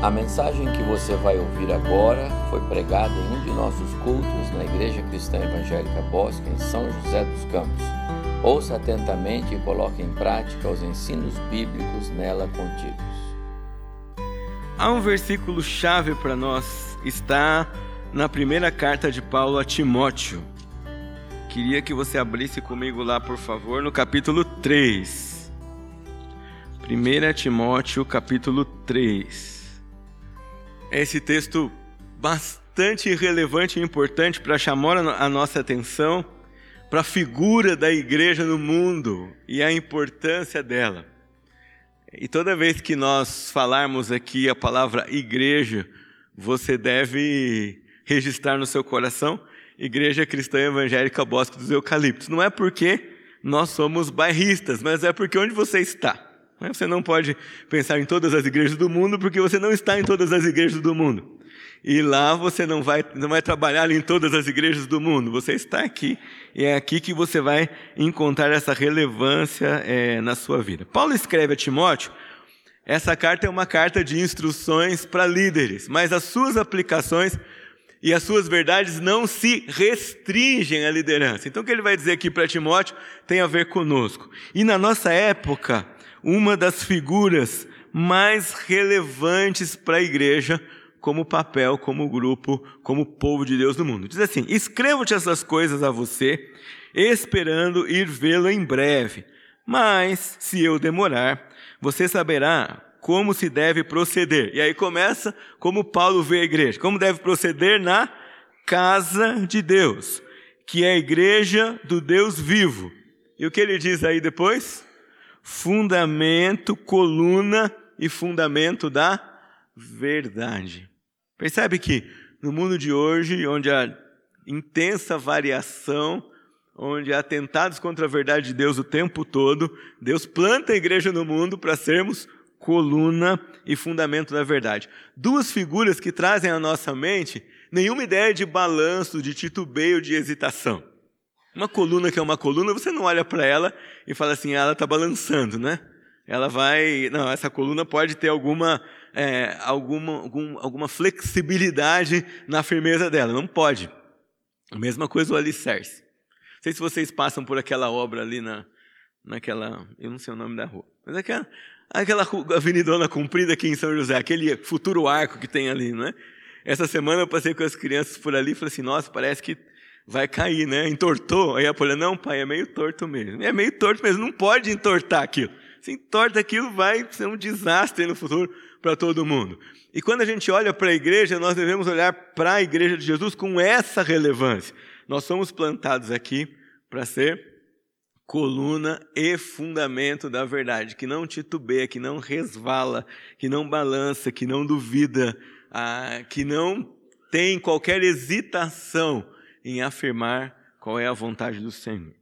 A mensagem que você vai ouvir agora foi pregada em um de nossos cultos na Igreja Cristã Evangélica Bosque, em São José dos Campos. Ouça atentamente e coloque em prática os ensinos bíblicos nela contidos. Há um versículo chave para nós, está na primeira carta de Paulo a Timóteo. Queria que você abrisse comigo lá, por favor, no capítulo 3. 1 Timóteo, capítulo 3 esse texto bastante relevante e importante para chamar a nossa atenção para a figura da igreja no mundo e a importância dela. E toda vez que nós falarmos aqui a palavra igreja, você deve registrar no seu coração Igreja Cristã Evangélica Bosque dos Eucaliptos. Não é porque nós somos bairristas, mas é porque onde você está. Né? Você não pode pensar em todas as igrejas do mundo porque você não está em todas as igrejas do mundo. E lá você não vai, não vai trabalhar em todas as igrejas do mundo. Você está aqui e é aqui que você vai encontrar essa relevância é, na sua vida. Paulo escreve a Timóteo. Essa carta é uma carta de instruções para líderes, mas as suas aplicações e as suas verdades não se restringem à liderança. Então, o que ele vai dizer aqui para Timóteo tem a ver conosco. E na nossa época, uma das figuras mais relevantes para a igreja como papel, como grupo, como povo de Deus no mundo. Diz assim: Escrevo-te essas coisas a você, esperando ir vê-lo em breve. Mas, se eu demorar, você saberá como se deve proceder. E aí começa como Paulo vê a igreja. Como deve proceder na casa de Deus, que é a igreja do Deus vivo. E o que ele diz aí depois? Fundamento, coluna e fundamento da verdade. Percebe que no mundo de hoje, onde há intensa variação, onde há atentados contra a verdade de Deus o tempo todo, Deus planta a igreja no mundo para sermos coluna e fundamento da verdade. Duas figuras que trazem à nossa mente nenhuma ideia de balanço, de titubeio, de hesitação. Uma coluna que é uma coluna, você não olha para ela e fala assim, ah, ela está balançando, né? Ela vai. Não, essa coluna pode ter alguma, é, alguma, algum, alguma flexibilidade na firmeza dela. Não pode. A mesma coisa o alicerce. Não sei se vocês passam por aquela obra ali na, naquela. Eu não sei o nome da rua. Mas aquela, aquela avenidona comprida aqui em São José, aquele futuro arco que tem ali, não é? Essa semana eu passei com as crianças por ali e falei assim: nossa, parece que vai cair, né? Entortou. Aí a Polha, não, pai, é meio torto mesmo. É meio torto mesmo, não pode entortar aquilo. Se entorta aquilo, vai ser um desastre no futuro para todo mundo. E quando a gente olha para a igreja, nós devemos olhar para a igreja de Jesus com essa relevância. Nós somos plantados aqui para ser coluna e fundamento da verdade, que não titubeia, que não resvala, que não balança, que não duvida, ah, que não tem qualquer hesitação em afirmar qual é a vontade do Senhor.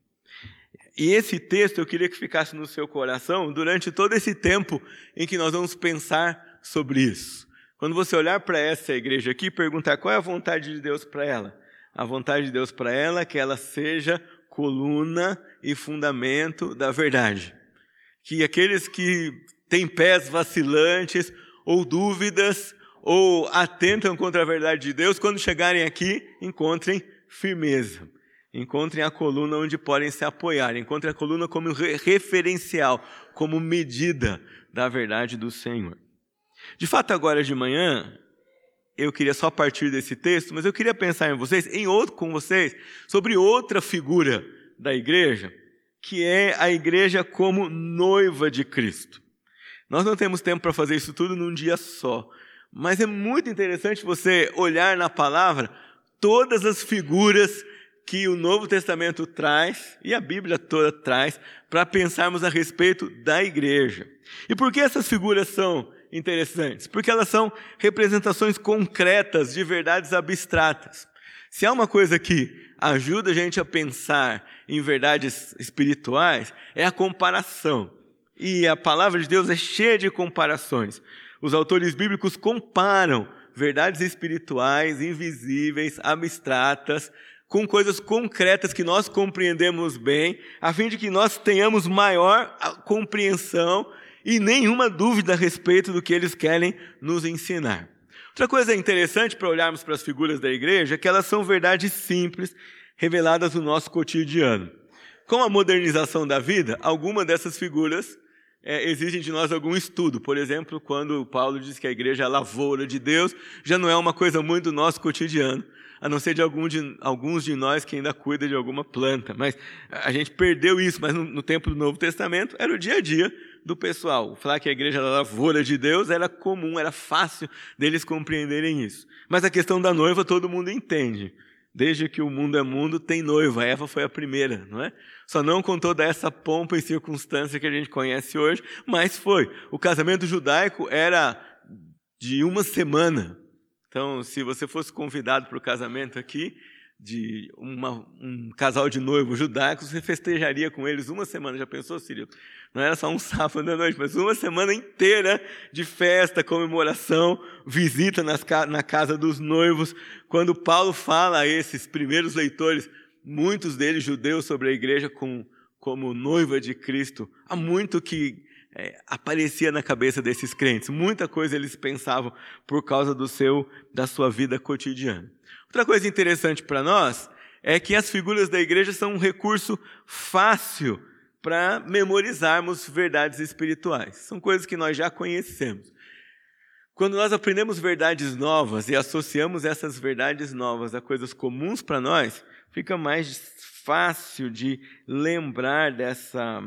E esse texto eu queria que ficasse no seu coração durante todo esse tempo em que nós vamos pensar sobre isso. Quando você olhar para essa igreja aqui, perguntar qual é a vontade de Deus para ela. A vontade de Deus para ela é que ela seja coluna e fundamento da verdade. Que aqueles que têm pés vacilantes ou dúvidas ou atentam contra a verdade de Deus, quando chegarem aqui, encontrem firmeza. Encontrem a coluna onde podem se apoiar. Encontrem a coluna como referencial, como medida da verdade do Senhor. De fato, agora de manhã, eu queria só partir desse texto, mas eu queria pensar em vocês, em outro com vocês, sobre outra figura da igreja, que é a igreja como noiva de Cristo. Nós não temos tempo para fazer isso tudo num dia só, mas é muito interessante você olhar na palavra todas as figuras que o Novo Testamento traz e a Bíblia toda traz para pensarmos a respeito da igreja. E por que essas figuras são interessantes? Porque elas são representações concretas de verdades abstratas. Se há uma coisa que ajuda a gente a pensar em verdades espirituais, é a comparação. E a palavra de Deus é cheia de comparações. Os autores bíblicos comparam verdades espirituais, invisíveis, abstratas, com coisas concretas que nós compreendemos bem, a fim de que nós tenhamos maior compreensão e nenhuma dúvida a respeito do que eles querem nos ensinar. Outra coisa interessante para olharmos para as figuras da igreja é que elas são verdades simples reveladas no nosso cotidiano. Com a modernização da vida, alguma dessas figuras é, exigem de nós algum estudo. Por exemplo, quando Paulo diz que a igreja é a lavoura de Deus, já não é uma coisa muito do nosso cotidiano a não ser de, algum de alguns de nós que ainda cuida de alguma planta. Mas a gente perdeu isso, mas no, no, tempo do Novo Testamento era o dia a dia do pessoal. Falar que a igreja era a lavoura de Deus era comum, era fácil deles compreenderem isso. Mas a questão da noiva todo mundo entende. Desde que o mundo é mundo, tem noiva. Eva foi a primeira, não é? Só não com toda essa pompa e circunstância que a gente conhece hoje, mas foi. O casamento judaico era de uma semana. Então, se você fosse convidado para o casamento aqui, de uma, um casal de noivos judaicos, você festejaria com eles uma semana. Já pensou, Sírio? Não era só um sábado à noite, mas uma semana inteira de festa, comemoração, visita nas, na casa dos noivos. Quando Paulo fala a esses primeiros leitores, muitos deles judeus, sobre a igreja com, como noiva de Cristo, há muito que é, aparecia na cabeça desses crentes. Muita coisa eles pensavam por causa do seu da sua vida cotidiana. Outra coisa interessante para nós é que as figuras da igreja são um recurso fácil para memorizarmos verdades espirituais. São coisas que nós já conhecemos. Quando nós aprendemos verdades novas e associamos essas verdades novas a coisas comuns para nós, fica mais fácil de lembrar dessa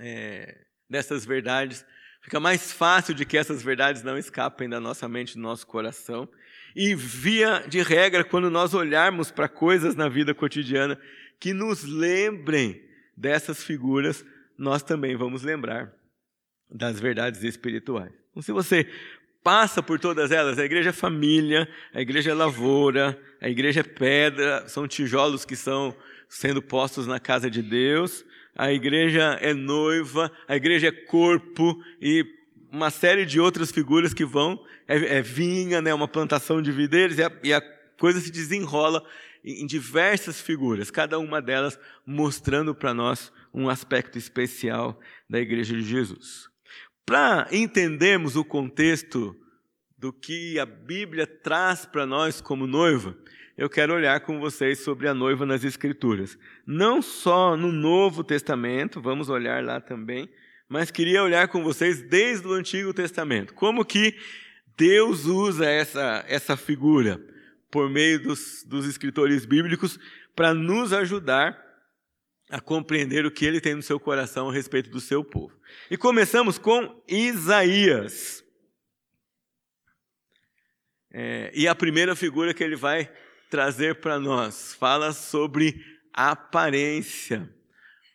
é, dessas verdades, fica mais fácil de que essas verdades não escapem da nossa mente, do nosso coração. E via de regra, quando nós olharmos para coisas na vida cotidiana que nos lembrem dessas figuras, nós também vamos lembrar das verdades espirituais. Então, se você passa por todas elas, a igreja é família, a igreja é lavoura, a igreja é pedra, são tijolos que são sendo postos na casa de Deus, a igreja é noiva, a igreja é corpo e uma série de outras figuras que vão, é, é vinha, né, uma plantação de videiros, e a, e a coisa se desenrola em diversas figuras, cada uma delas mostrando para nós um aspecto especial da igreja de Jesus. Para entendermos o contexto do que a Bíblia traz para nós como noiva, eu quero olhar com vocês sobre a noiva nas Escrituras. Não só no Novo Testamento, vamos olhar lá também, mas queria olhar com vocês desde o Antigo Testamento. Como que Deus usa essa, essa figura por meio dos, dos escritores bíblicos para nos ajudar a compreender o que ele tem no seu coração a respeito do seu povo. E começamos com Isaías. É, e a primeira figura que ele vai trazer para nós. Fala sobre aparência,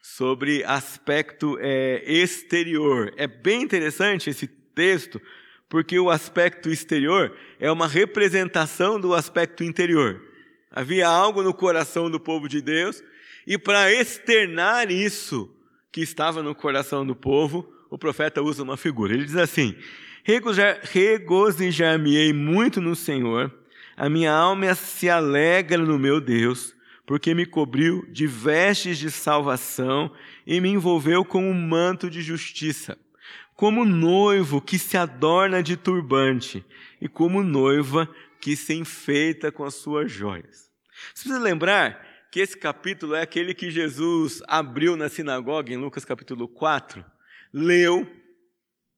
sobre aspecto é, exterior. É bem interessante esse texto, porque o aspecto exterior é uma representação do aspecto interior. Havia algo no coração do povo de Deus, e para externar isso que estava no coração do povo, o profeta usa uma figura. Ele diz assim: Regozijar-me-ei muito no Senhor a minha alma se alegra no meu Deus, porque me cobriu de vestes de salvação e me envolveu com um manto de justiça, como noivo que se adorna de turbante e como noiva que se enfeita com as suas joias. Você precisa lembrar que esse capítulo é aquele que Jesus abriu na sinagoga, em Lucas capítulo 4, leu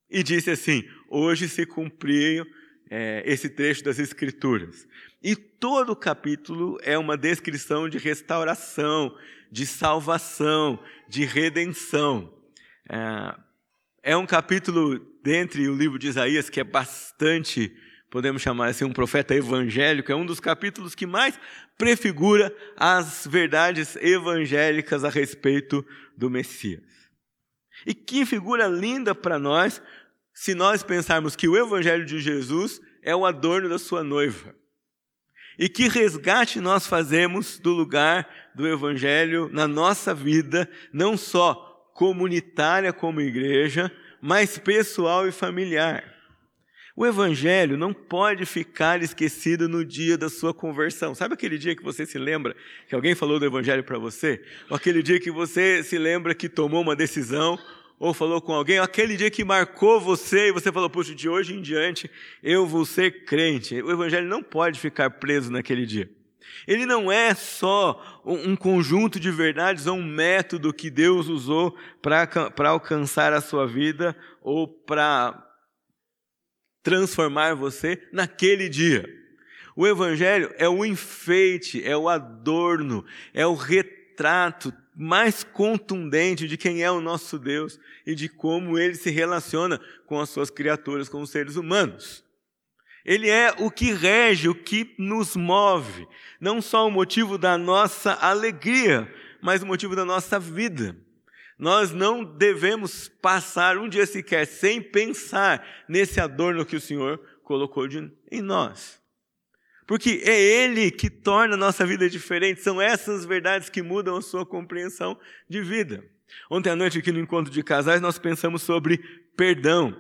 e disse assim: Hoje se cumpriu é, esse trecho das Escrituras. E todo o capítulo é uma descrição de restauração, de salvação, de redenção. É, é um capítulo dentre o livro de Isaías que é bastante, podemos chamar assim, um profeta evangélico, é um dos capítulos que mais prefigura as verdades evangélicas a respeito do Messias. E que figura linda para nós, se nós pensarmos que o Evangelho de Jesus é o adorno da sua noiva. E que resgate nós fazemos do lugar do Evangelho na nossa vida, não só comunitária como igreja, mas pessoal e familiar. O Evangelho não pode ficar esquecido no dia da sua conversão. Sabe aquele dia que você se lembra que alguém falou do Evangelho para você? Ou aquele dia que você se lembra que tomou uma decisão ou falou com alguém, aquele dia que marcou você e você falou, puxa, de hoje em diante eu vou ser crente. O evangelho não pode ficar preso naquele dia. Ele não é só um conjunto de verdades ou um método que Deus usou para alcançar a sua vida ou para transformar você naquele dia. O Evangelho é o enfeite, é o adorno, é o retrato mais contundente de quem é o nosso Deus e de como ele se relaciona com as suas criaturas, com os seres humanos. Ele é o que rege, o que nos move, não só o motivo da nossa alegria, mas o motivo da nossa vida. Nós não devemos passar um dia sequer sem pensar nesse adorno que o Senhor colocou de, em nós. Porque é Ele que torna a nossa vida diferente, são essas verdades que mudam a sua compreensão de vida. Ontem à noite, aqui no encontro de casais, nós pensamos sobre perdão.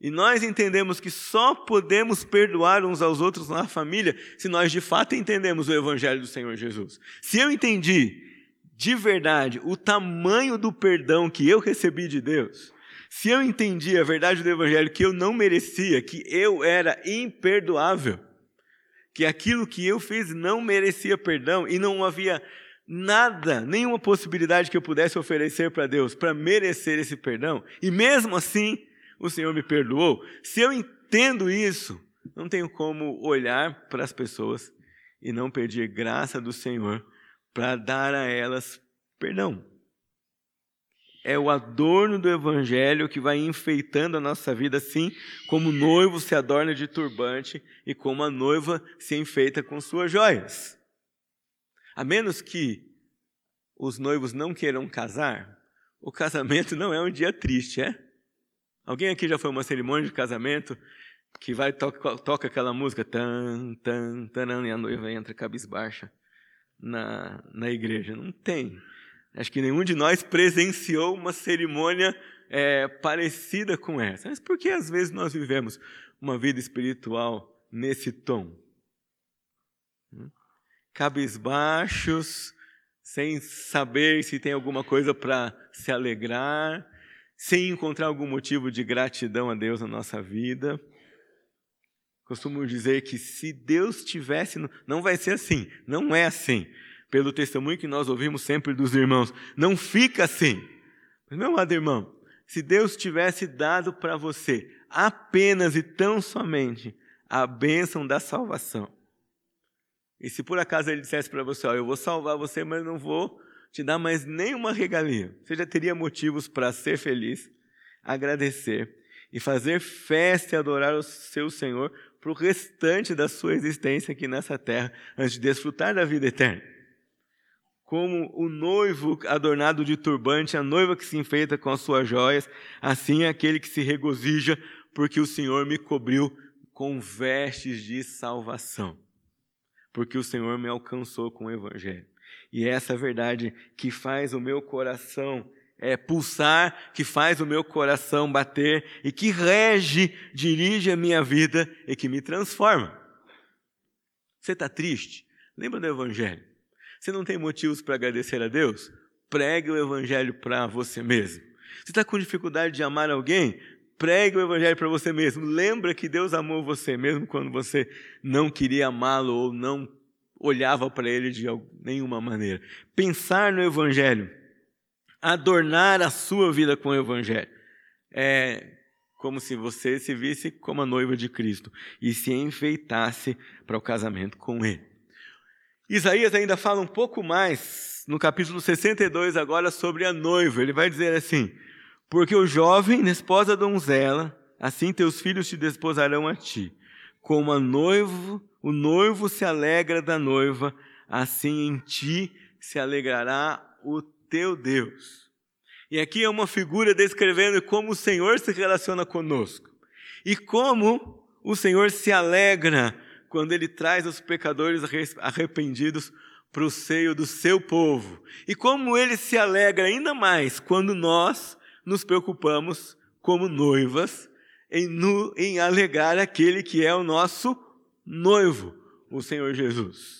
E nós entendemos que só podemos perdoar uns aos outros na família se nós de fato entendemos o Evangelho do Senhor Jesus. Se eu entendi de verdade o tamanho do perdão que eu recebi de Deus, se eu entendi a verdade do Evangelho que eu não merecia, que eu era imperdoável, que aquilo que eu fiz não merecia perdão e não havia nada, nenhuma possibilidade que eu pudesse oferecer para Deus para merecer esse perdão, e mesmo assim o Senhor me perdoou. Se eu entendo isso, não tenho como olhar para as pessoas e não pedir graça do Senhor para dar a elas perdão. É o adorno do Evangelho que vai enfeitando a nossa vida, assim como o noivo se adorna de turbante e como a noiva se enfeita com suas joias. A menos que os noivos não queiram casar, o casamento não é um dia triste, é? Alguém aqui já foi uma cerimônia de casamento que vai toca, toca aquela música tan tan tan e a noiva entra cabisbaixa na, na igreja? Não tem. Acho que nenhum de nós presenciou uma cerimônia é, parecida com essa. Mas por que às vezes nós vivemos uma vida espiritual nesse tom? Hum? Cabisbaixos, sem saber se tem alguma coisa para se alegrar, sem encontrar algum motivo de gratidão a Deus na nossa vida. Costumo dizer que se Deus tivesse, não vai ser assim, não é assim. Pelo testemunho que nós ouvimos sempre dos irmãos, não fica assim. Mas, meu amado irmão, se Deus tivesse dado para você apenas e tão somente a bênção da salvação, e se por acaso ele dissesse para você, ó, eu vou salvar você, mas não vou te dar mais nenhuma regalia. Você já teria motivos para ser feliz, agradecer e fazer festa e adorar o seu Senhor para o restante da sua existência aqui nessa terra, antes de desfrutar da vida eterna. Como o noivo adornado de turbante, a noiva que se enfeita com as suas joias, assim é aquele que se regozija, porque o Senhor me cobriu com vestes de salvação, porque o Senhor me alcançou com o Evangelho. E é essa verdade que faz o meu coração é, pulsar, que faz o meu coração bater e que rege, dirige a minha vida e que me transforma. Você está triste? Lembra do Evangelho. Você não tem motivos para agradecer a Deus? Pregue o Evangelho para você mesmo. Você está com dificuldade de amar alguém? Pregue o Evangelho para você mesmo. Lembra que Deus amou você mesmo quando você não queria amá-lo ou não olhava para ele de nenhuma maneira. Pensar no Evangelho, adornar a sua vida com o Evangelho, é como se você se visse como a noiva de Cristo e se enfeitasse para o casamento com Ele. Isaías ainda fala um pouco mais no capítulo 62 agora sobre a noiva. Ele vai dizer assim: Porque o jovem esposa donzela, assim teus filhos te desposarão a ti, como a noivo o noivo se alegra da noiva, assim em ti se alegrará o teu Deus. E aqui é uma figura descrevendo como o Senhor se relaciona conosco e como o Senhor se alegra quando ele traz os pecadores arrependidos para o seio do seu povo. E como ele se alegra ainda mais quando nós nos preocupamos como noivas em, em alegar aquele que é o nosso noivo, o Senhor Jesus.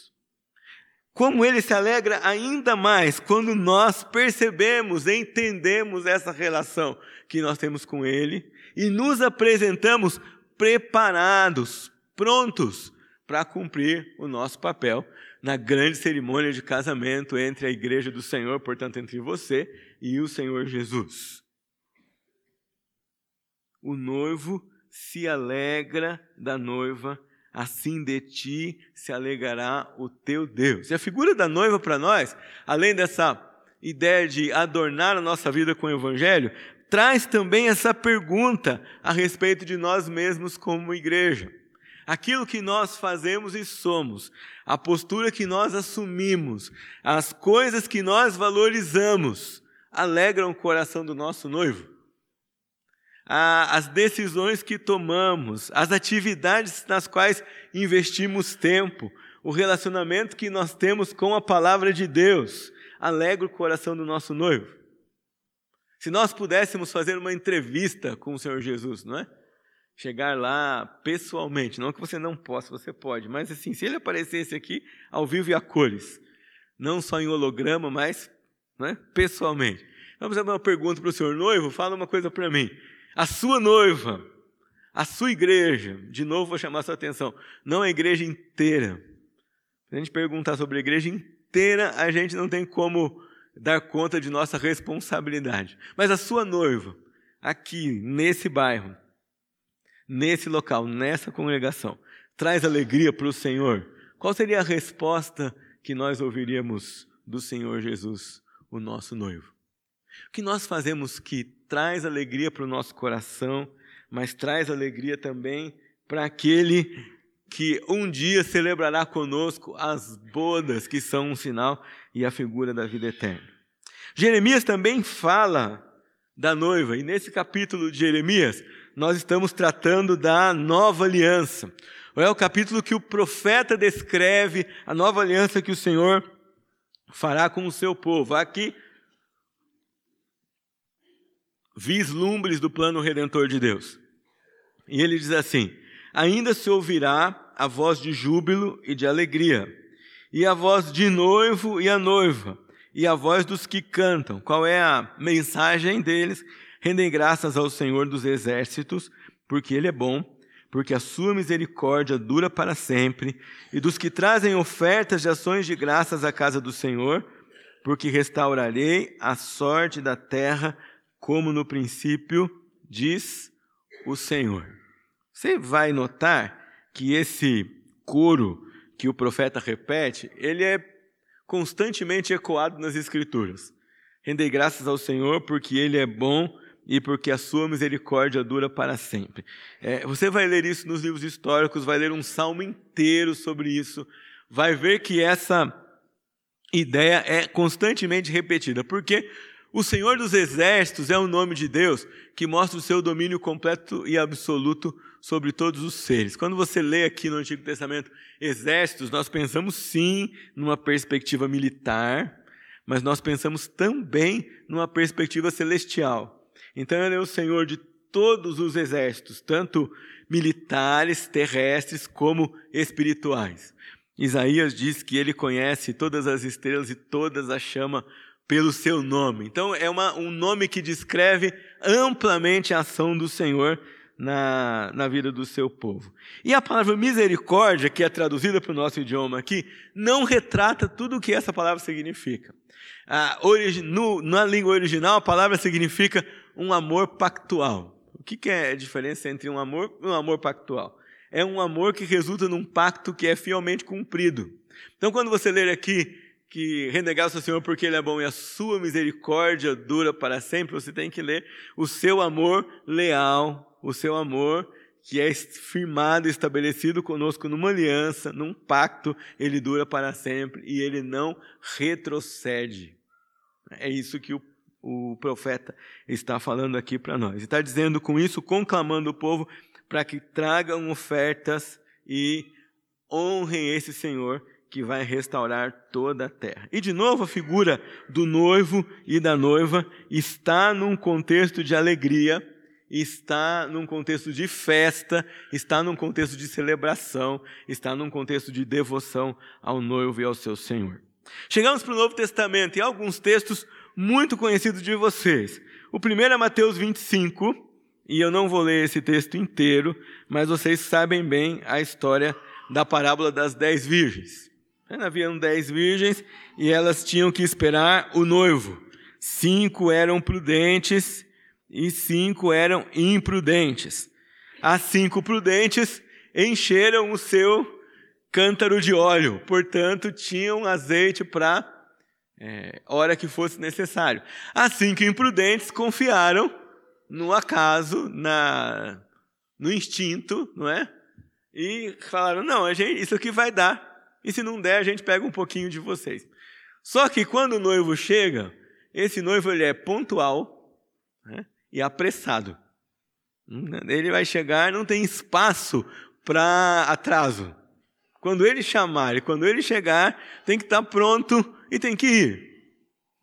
Como ele se alegra ainda mais quando nós percebemos, entendemos essa relação que nós temos com ele e nos apresentamos preparados, prontos para cumprir o nosso papel na grande cerimônia de casamento entre a igreja do Senhor, portanto, entre você e o Senhor Jesus. O noivo se alegra da noiva assim de ti se alegará o teu Deus. E a figura da noiva para nós, além dessa ideia de adornar a nossa vida com o Evangelho, traz também essa pergunta a respeito de nós mesmos como igreja. Aquilo que nós fazemos e somos, a postura que nós assumimos, as coisas que nós valorizamos, alegram o coração do nosso noivo as decisões que tomamos, as atividades nas quais investimos tempo, o relacionamento que nós temos com a palavra de Deus, alegra o coração do nosso noivo. Se nós pudéssemos fazer uma entrevista com o Senhor Jesus, não é? Chegar lá pessoalmente, não que você não possa, você pode, mas assim, se ele aparecesse aqui ao vivo e a cores, não só em holograma, mas é? pessoalmente. Vamos fazer uma pergunta para o senhor noivo, fala uma coisa para mim a sua noiva, a sua igreja, de novo vou chamar sua atenção, não a igreja inteira. Se a gente perguntar sobre a igreja inteira, a gente não tem como dar conta de nossa responsabilidade. Mas a sua noiva, aqui, nesse bairro, nesse local, nessa congregação, traz alegria para o Senhor, qual seria a resposta que nós ouviríamos do Senhor Jesus, o nosso noivo? O que nós fazemos que traz alegria para o nosso coração, mas traz alegria também para aquele que um dia celebrará conosco as bodas, que são um sinal e a figura da vida eterna. Jeremias também fala da noiva, e nesse capítulo de Jeremias, nós estamos tratando da nova aliança. É o capítulo que o profeta descreve a nova aliança que o Senhor fará com o seu povo. Aqui vislumbres do plano redentor de Deus. E ele diz assim: Ainda se ouvirá a voz de júbilo e de alegria, e a voz de noivo e a noiva, e a voz dos que cantam. Qual é a mensagem deles? Rendem graças ao Senhor dos exércitos, porque Ele é bom, porque a sua misericórdia dura para sempre, e dos que trazem ofertas de ações de graças à casa do Senhor, porque restaurarei a sorte da terra como no princípio diz o Senhor. Você vai notar que esse coro que o profeta repete, ele é constantemente ecoado nas Escrituras. Rendei graças ao Senhor porque Ele é bom e porque a sua misericórdia dura para sempre. É, você vai ler isso nos livros históricos, vai ler um salmo inteiro sobre isso, vai ver que essa ideia é constantemente repetida. Por quê? O Senhor dos Exércitos é o nome de Deus que mostra o seu domínio completo e absoluto sobre todos os seres. Quando você lê aqui no Antigo Testamento exércitos, nós pensamos sim numa perspectiva militar, mas nós pensamos também numa perspectiva celestial. Então ele é o Senhor de todos os exércitos, tanto militares, terrestres, como espirituais. Isaías diz que ele conhece todas as estrelas e todas as chama pelo seu nome. Então, é uma, um nome que descreve amplamente a ação do Senhor na, na vida do seu povo. E a palavra misericórdia, que é traduzida para o nosso idioma aqui, não retrata tudo o que essa palavra significa. Origi, no, na língua original, a palavra significa um amor pactual. O que, que é a diferença entre um amor e um amor pactual? É um amor que resulta num pacto que é fielmente cumprido. Então, quando você ler aqui que renegar o Senhor porque Ele é bom e a sua misericórdia dura para sempre, você tem que ler o seu amor leal, o seu amor que é firmado e estabelecido conosco numa aliança, num pacto, ele dura para sempre e ele não retrocede. É isso que o, o profeta está falando aqui para nós. Está dizendo com isso, conclamando o povo para que tragam ofertas e honrem esse Senhor que vai restaurar toda a terra. E de novo a figura do noivo e da noiva está num contexto de alegria está num contexto de festa, está num contexto de celebração, está num contexto de devoção ao noivo e ao seu Senhor. Chegamos para o Novo Testamento e alguns textos muito conhecidos de vocês. O primeiro é Mateus 25, e eu não vou ler esse texto inteiro, mas vocês sabem bem a história da parábola das dez virgens. Haviam dez virgens e elas tinham que esperar o noivo. Cinco eram prudentes e cinco eram imprudentes. As cinco prudentes encheram o seu cântaro de óleo, portanto, tinham azeite para é, hora que fosse necessário. As cinco imprudentes confiaram no acaso, na, no instinto, não é? E falaram: não, gente, isso aqui vai dar, e se não der, a gente pega um pouquinho de vocês. Só que quando o noivo chega, esse noivo ele é pontual, né? e apressado. Ele vai chegar, não tem espaço para atraso. Quando ele chamar e quando ele chegar, tem que estar pronto e tem que ir.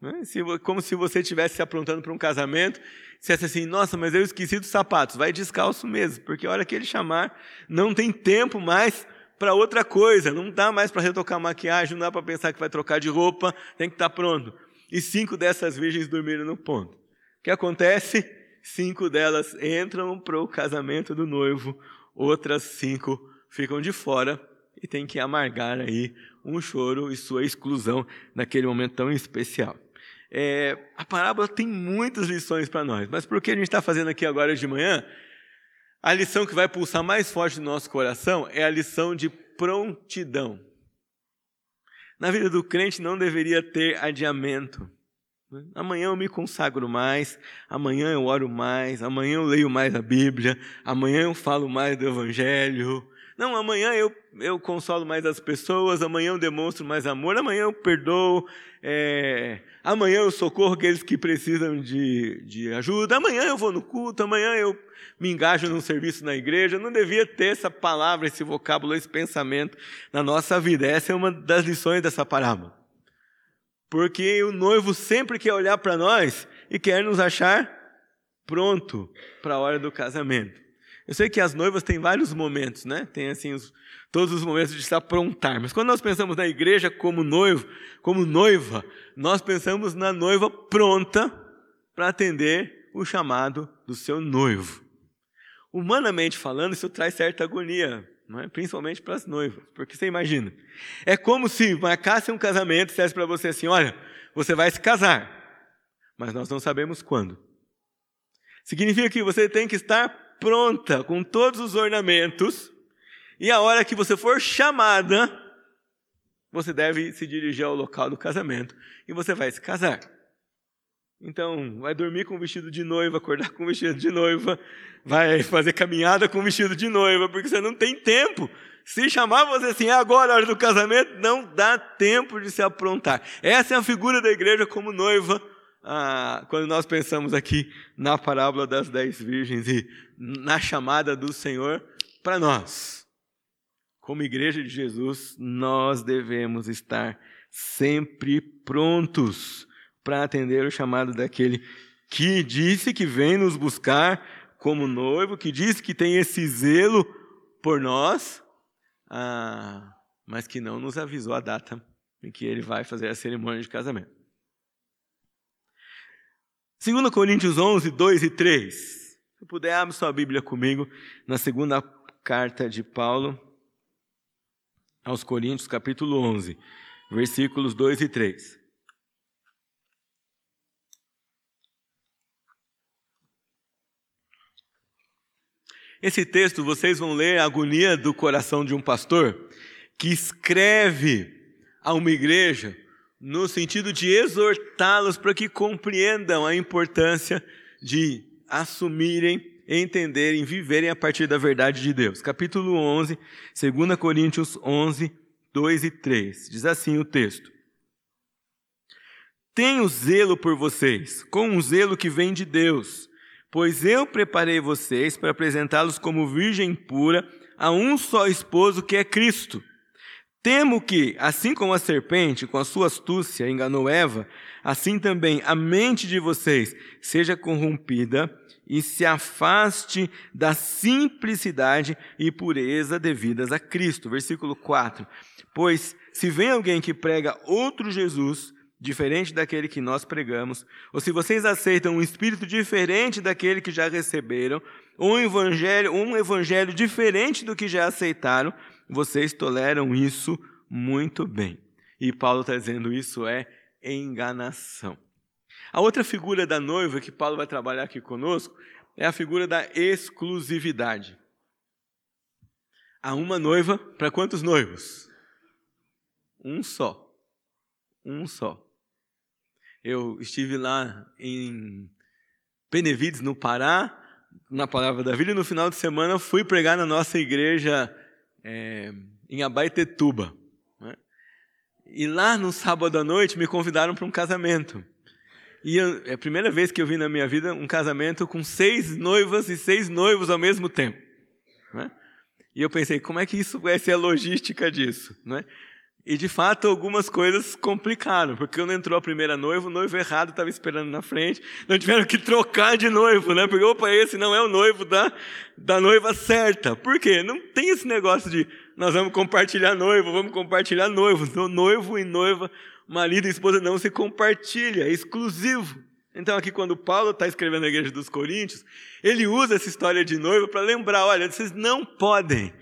Né? Como se você estivesse se aprontando para um casamento, dissesse assim: Nossa, mas eu esqueci dos sapatos. Vai descalço mesmo, porque a hora que ele chamar, não tem tempo mais para outra coisa. Não dá mais para retocar maquiagem, não dá para pensar que vai trocar de roupa, tem que estar pronto. E cinco dessas virgens dormiram no ponto. O que acontece? cinco delas entram para o casamento do noivo, outras cinco ficam de fora e tem que amargar aí um choro e sua exclusão naquele momento tão especial. É, a parábola tem muitas lições para nós, mas por que a gente está fazendo aqui agora de manhã? A lição que vai pulsar mais forte no nosso coração é a lição de prontidão. Na vida do crente não deveria ter adiamento. Amanhã eu me consagro mais, amanhã eu oro mais, amanhã eu leio mais a Bíblia, amanhã eu falo mais do Evangelho. Não, amanhã eu, eu consolo mais as pessoas, amanhã eu demonstro mais amor, amanhã eu perdoo, é, amanhã eu socorro aqueles que precisam de, de ajuda, amanhã eu vou no culto, amanhã eu me engajo num serviço na igreja. Não devia ter essa palavra, esse vocábulo, esse pensamento na nossa vida. Essa é uma das lições dessa parábola. Porque o noivo sempre quer olhar para nós e quer nos achar pronto para a hora do casamento. Eu sei que as noivas têm vários momentos, né? Tem assim os, todos os momentos de se aprontar. Mas quando nós pensamos na igreja como noivo, como noiva, nós pensamos na noiva pronta para atender o chamado do seu noivo. Humanamente falando, isso traz certa agonia é? principalmente para as noivas, porque você imagina, é como se marcasse um casamento e dissesse para você assim: olha, você vai se casar, mas nós não sabemos quando. Significa que você tem que estar pronta com todos os ornamentos, e a hora que você for chamada, você deve se dirigir ao local do casamento e você vai se casar. Então, vai dormir com vestido de noiva, acordar com vestido de noiva, vai fazer caminhada com vestido de noiva, porque você não tem tempo. Se chamar você assim, é agora a hora do casamento, não dá tempo de se aprontar. Essa é a figura da igreja como noiva, ah, quando nós pensamos aqui na parábola das dez virgens e na chamada do Senhor para nós. Como igreja de Jesus, nós devemos estar sempre prontos para atender o chamado daquele que disse que vem nos buscar como noivo, que disse que tem esse zelo por nós, ah, mas que não nos avisou a data em que ele vai fazer a cerimônia de casamento. 2 Coríntios 11, 2 e 3. Se puder, abre sua Bíblia comigo na segunda carta de Paulo aos Coríntios, capítulo 11, versículos 2 e 3. Esse texto vocês vão ler a agonia do coração de um pastor que escreve a uma igreja no sentido de exortá-los para que compreendam a importância de assumirem, entenderem, viverem a partir da verdade de Deus. Capítulo 11, 2 Coríntios 11, 2 e 3. Diz assim o texto: Tenho zelo por vocês, com um zelo que vem de Deus Pois eu preparei vocês para apresentá-los como virgem pura a um só esposo que é Cristo. Temo que, assim como a serpente, com a sua astúcia, enganou Eva, assim também a mente de vocês seja corrompida e se afaste da simplicidade e pureza devidas a Cristo. Versículo 4. Pois se vem alguém que prega outro Jesus, diferente daquele que nós pregamos, ou se vocês aceitam um espírito diferente daquele que já receberam, ou um evangelho, um evangelho diferente do que já aceitaram, vocês toleram isso muito bem. E Paulo está dizendo isso é enganação. A outra figura da noiva que Paulo vai trabalhar aqui conosco é a figura da exclusividade. Há uma noiva para quantos noivos? Um só. Um só. Eu estive lá em Benevides, no Pará, na Palavra da Vida, e no final de semana fui pregar na nossa igreja é, em Abaetetuba. Né? E lá no sábado à noite me convidaram para um casamento. E eu, é a primeira vez que eu vi na minha vida um casamento com seis noivas e seis noivos ao mesmo tempo. Né? E eu pensei, como é que isso vai ser a logística disso? Né? E de fato algumas coisas complicaram, porque quando entrou a primeira noiva, o noivo errado estava esperando na frente, não tiveram que trocar de noivo, né? Porque, opa, esse não é o noivo da, da noiva certa. Por quê? Não tem esse negócio de nós vamos compartilhar noivo, vamos compartilhar noivo. Então, noivo e noiva, marido e esposa não se compartilha, é exclusivo. Então, aqui, quando Paulo está escrevendo a igreja dos Coríntios, ele usa essa história de noivo para lembrar: olha, vocês não podem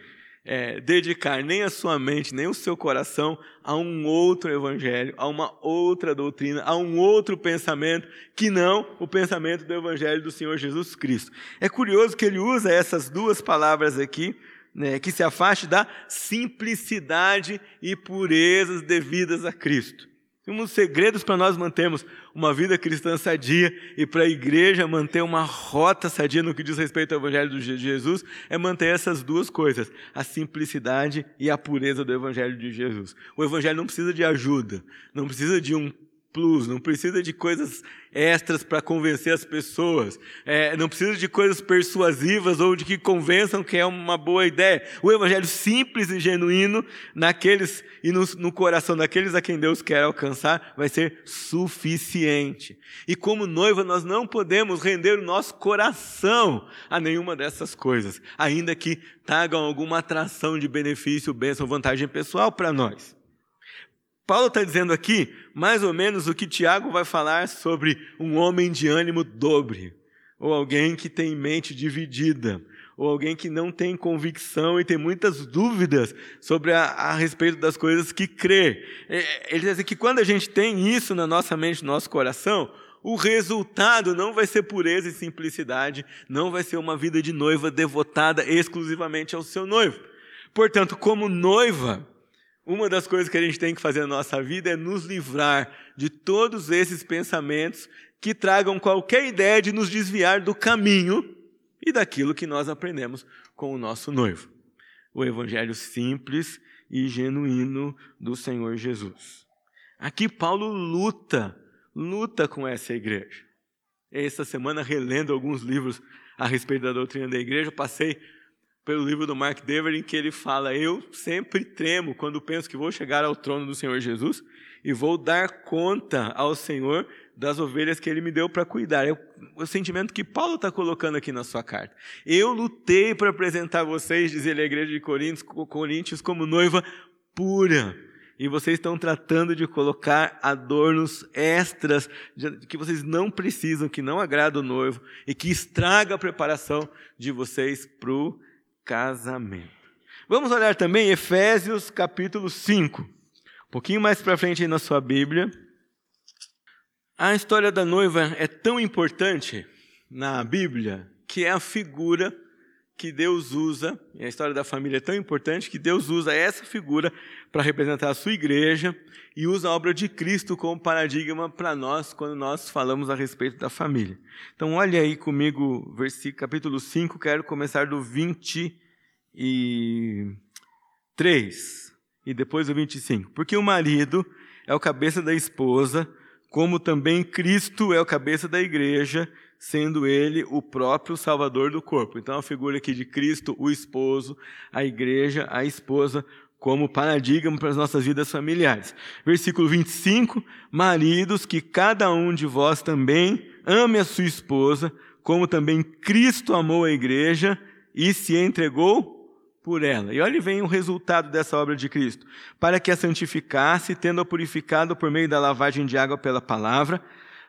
é, dedicar nem a sua mente, nem o seu coração a um outro evangelho, a uma outra doutrina, a um outro pensamento, que não o pensamento do evangelho do Senhor Jesus Cristo. É curioso que ele usa essas duas palavras aqui, né, que se afaste da simplicidade e purezas devidas a Cristo. Um dos segredos para nós mantermos uma vida cristã sadia e para a igreja manter uma rota sadia no que diz respeito ao Evangelho de Jesus é manter essas duas coisas, a simplicidade e a pureza do Evangelho de Jesus. O Evangelho não precisa de ajuda, não precisa de um plus, não precisa de coisas extras para convencer as pessoas, é, não precisa de coisas persuasivas ou de que convençam que é uma boa ideia. O evangelho simples e genuíno naqueles e no, no coração daqueles a quem Deus quer alcançar vai ser suficiente. E como noiva nós não podemos render o nosso coração a nenhuma dessas coisas, ainda que tragam alguma atração de benefício, bênção, vantagem pessoal para nós. Paulo está dizendo aqui mais ou menos o que Tiago vai falar sobre um homem de ânimo dobre, ou alguém que tem mente dividida, ou alguém que não tem convicção e tem muitas dúvidas sobre a, a respeito das coisas que crê. É, ele diz assim que quando a gente tem isso na nossa mente, no nosso coração, o resultado não vai ser pureza e simplicidade, não vai ser uma vida de noiva devotada exclusivamente ao seu noivo. Portanto, como noiva, uma das coisas que a gente tem que fazer na nossa vida é nos livrar de todos esses pensamentos que tragam qualquer ideia de nos desviar do caminho e daquilo que nós aprendemos com o nosso noivo. O evangelho simples e genuíno do Senhor Jesus. Aqui Paulo luta, luta com essa igreja. Essa semana, relendo alguns livros a respeito da doutrina da igreja, passei pelo livro do Mark Dever, em que ele fala: Eu sempre tremo quando penso que vou chegar ao trono do Senhor Jesus e vou dar conta ao Senhor das ovelhas que ele me deu para cuidar. É o sentimento que Paulo está colocando aqui na sua carta. Eu lutei para apresentar vocês, diz ele à igreja de Coríntios, Coríntios, como noiva pura. E vocês estão tratando de colocar adornos extras que vocês não precisam, que não agrada o noivo e que estraga a preparação de vocês para o casamento. Vamos olhar também Efésios capítulo 5. Um pouquinho mais para frente aí na sua Bíblia. A história da noiva é tão importante na Bíblia que é a figura que Deus usa, e a história da família é tão importante que Deus usa essa figura para representar a sua igreja e usa a obra de Cristo como paradigma para nós quando nós falamos a respeito da família. Então, olha aí comigo, versículo, capítulo 5, quero começar do 23 e depois do 25. Porque o marido é o cabeça da esposa, como também Cristo é o cabeça da igreja, sendo ele o próprio Salvador do corpo. Então, a figura aqui de Cristo, o esposo, a igreja, a esposa, como paradigma para as nossas vidas familiares. Versículo 25: Maridos, que cada um de vós também ame a sua esposa, como também Cristo amou a igreja e se entregou por ela. E olha, vem o resultado dessa obra de Cristo: para que a santificasse, tendo-a purificado por meio da lavagem de água pela palavra,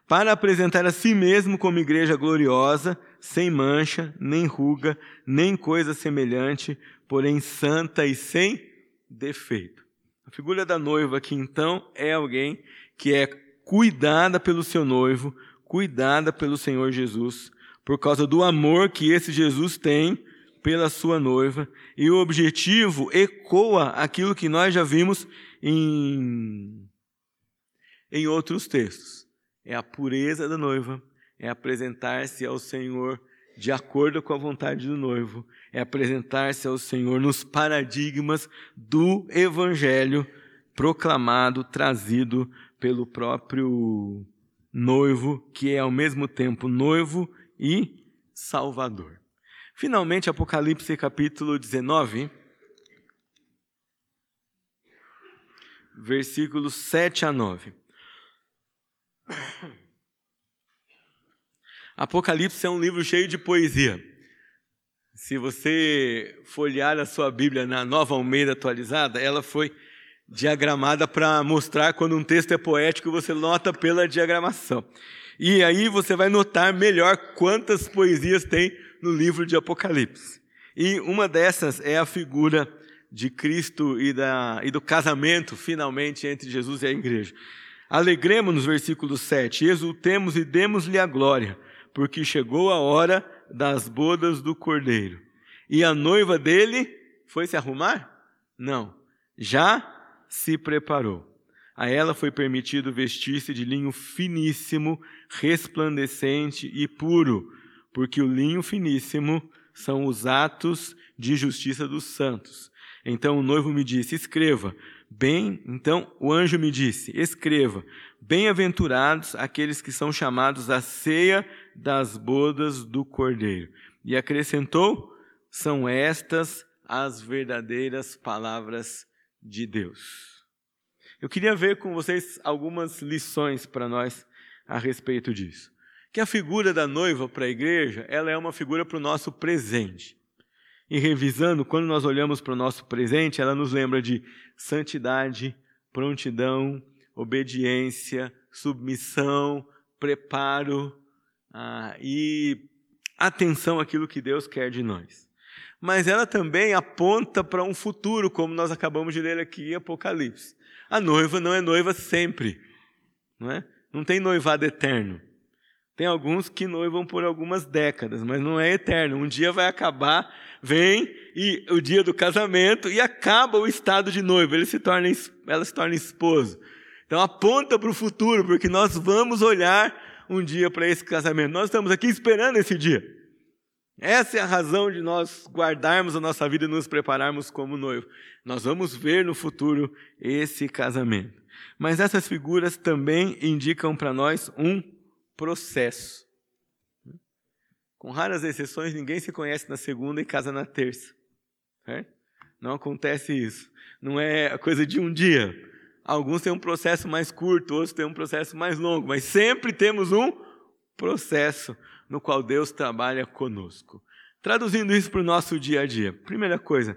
para apresentar a si mesmo como igreja gloriosa, sem mancha, nem ruga, nem coisa semelhante, porém santa e sem defeito. A figura da noiva aqui então é alguém que é cuidada pelo seu noivo, cuidada pelo Senhor Jesus, por causa do amor que esse Jesus tem pela sua noiva, e o objetivo ecoa aquilo que nós já vimos em, em outros textos. É a pureza da noiva, é apresentar-se ao Senhor de acordo com a vontade do noivo, é apresentar-se ao Senhor nos paradigmas do Evangelho proclamado, trazido pelo próprio noivo, que é ao mesmo tempo noivo e salvador. Finalmente, Apocalipse capítulo 19, versículos 7 a 9. Apocalipse é um livro cheio de poesia. Se você folhear a sua Bíblia na Nova Almeida atualizada, ela foi diagramada para mostrar quando um texto é poético, você nota pela diagramação. E aí você vai notar melhor quantas poesias tem no livro de Apocalipse. E uma dessas é a figura de Cristo e, da, e do casamento, finalmente, entre Jesus e a igreja. Alegremos-nos, versículo 7, exultemos e demos-lhe a glória porque chegou a hora das bodas do cordeiro. E a noiva dele foi se arrumar? Não, já se preparou. A ela foi permitido vestir-se de linho finíssimo, resplandecente e puro, porque o linho finíssimo são os atos de justiça dos santos. Então o noivo me disse: Escreva. Bem, então o anjo me disse: Escreva. Bem-aventurados aqueles que são chamados à ceia das bodas do Cordeiro. E acrescentou: são estas as verdadeiras palavras de Deus. Eu queria ver com vocês algumas lições para nós a respeito disso. Que a figura da noiva para a igreja, ela é uma figura para o nosso presente. E revisando, quando nós olhamos para o nosso presente, ela nos lembra de santidade, prontidão, obediência, submissão, preparo, ah, e atenção àquilo que Deus quer de nós. Mas ela também aponta para um futuro, como nós acabamos de ler aqui em Apocalipse. A noiva não é noiva sempre, não é? Não tem noivado eterno. Tem alguns que noivam por algumas décadas, mas não é eterno. Um dia vai acabar, vem e o dia do casamento e acaba o estado de noiva. Ele se torna, ela se torna esposo. Então aponta para o futuro, porque nós vamos olhar um dia para esse casamento. Nós estamos aqui esperando esse dia. Essa é a razão de nós guardarmos a nossa vida e nos prepararmos como noivo. Nós vamos ver no futuro esse casamento. Mas essas figuras também indicam para nós um processo. Com raras exceções, ninguém se conhece na segunda e casa na terça. Não acontece isso. Não é coisa de um dia. Alguns têm um processo mais curto, outros têm um processo mais longo, mas sempre temos um processo no qual Deus trabalha conosco. Traduzindo isso para o nosso dia a dia. Primeira coisa,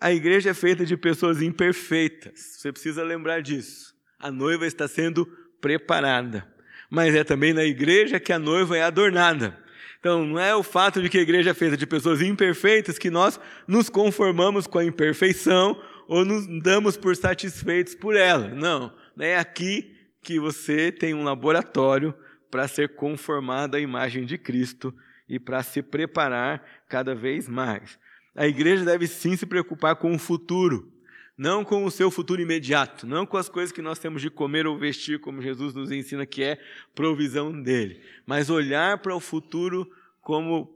a igreja é feita de pessoas imperfeitas. Você precisa lembrar disso. A noiva está sendo preparada. Mas é também na igreja que a noiva é adornada. Então, não é o fato de que a igreja é feita de pessoas imperfeitas que nós nos conformamos com a imperfeição ou nos damos por satisfeitos por ela. Não, é aqui que você tem um laboratório para ser conformado à imagem de Cristo e para se preparar cada vez mais. A igreja deve sim se preocupar com o futuro, não com o seu futuro imediato, não com as coisas que nós temos de comer ou vestir, como Jesus nos ensina que é provisão dele, mas olhar para o futuro como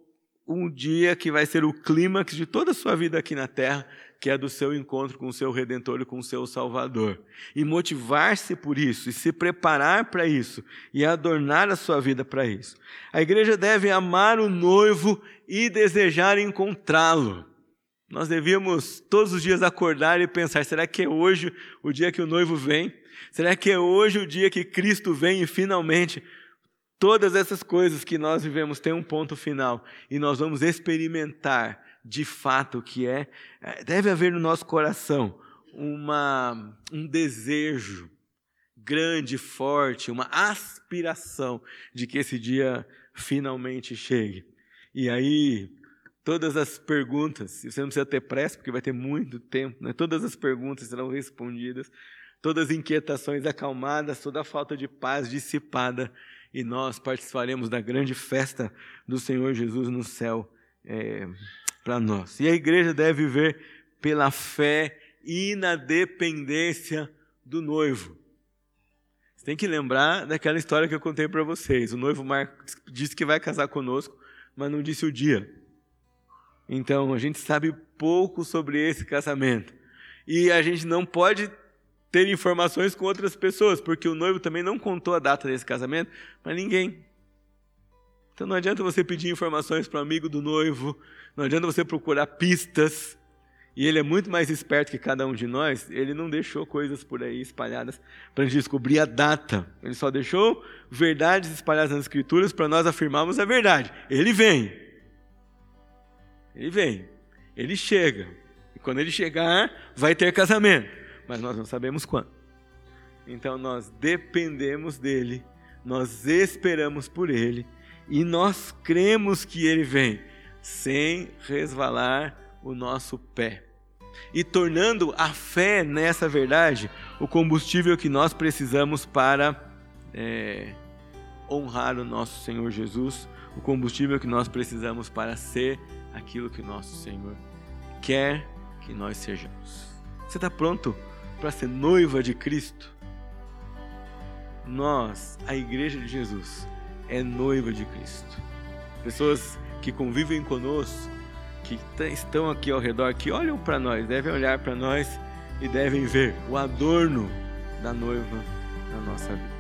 um dia que vai ser o clímax de toda a sua vida aqui na terra, que é do seu encontro com o seu Redentor e com o seu Salvador. E motivar-se por isso, e se preparar para isso, e adornar a sua vida para isso. A igreja deve amar o noivo e desejar encontrá-lo. Nós devíamos todos os dias acordar e pensar: será que é hoje o dia que o noivo vem? Será que é hoje o dia que Cristo vem e finalmente todas essas coisas que nós vivemos têm um ponto final e nós vamos experimentar de fato o que é? é deve haver no nosso coração uma, um desejo grande, forte, uma aspiração de que esse dia finalmente chegue. E aí, todas as perguntas, você não precisa ter pressa, porque vai ter muito tempo, né? todas as perguntas serão respondidas, todas as inquietações acalmadas, toda a falta de paz dissipada, e nós participaremos da grande festa do Senhor Jesus no céu é, para nós. E a igreja deve viver pela fé e na dependência do noivo. Você tem que lembrar daquela história que eu contei para vocês. O noivo Marcos disse que vai casar conosco, mas não disse o dia. Então, a gente sabe pouco sobre esse casamento. E a gente não pode ter informações com outras pessoas, porque o noivo também não contou a data desse casamento para ninguém. Então não adianta você pedir informações para o amigo do noivo, não adianta você procurar pistas, e ele é muito mais esperto que cada um de nós, ele não deixou coisas por aí espalhadas para a gente descobrir a data. Ele só deixou verdades espalhadas nas Escrituras para nós afirmarmos a verdade. Ele vem. Ele vem. Ele chega. E quando ele chegar, vai ter casamento. Mas nós não sabemos quando. Então nós dependemos dele, nós esperamos por ele e nós cremos que ele vem, sem resvalar o nosso pé e tornando a fé nessa verdade o combustível que nós precisamos para é, honrar o nosso Senhor Jesus, o combustível que nós precisamos para ser aquilo que nosso Senhor quer que nós sejamos. Você está pronto para ser noiva de Cristo? Nós, a Igreja de Jesus, é noiva de Cristo. Pessoas que convivem conosco que estão aqui ao redor, que olham para nós, devem olhar para nós e devem ver o adorno da noiva na nossa vida.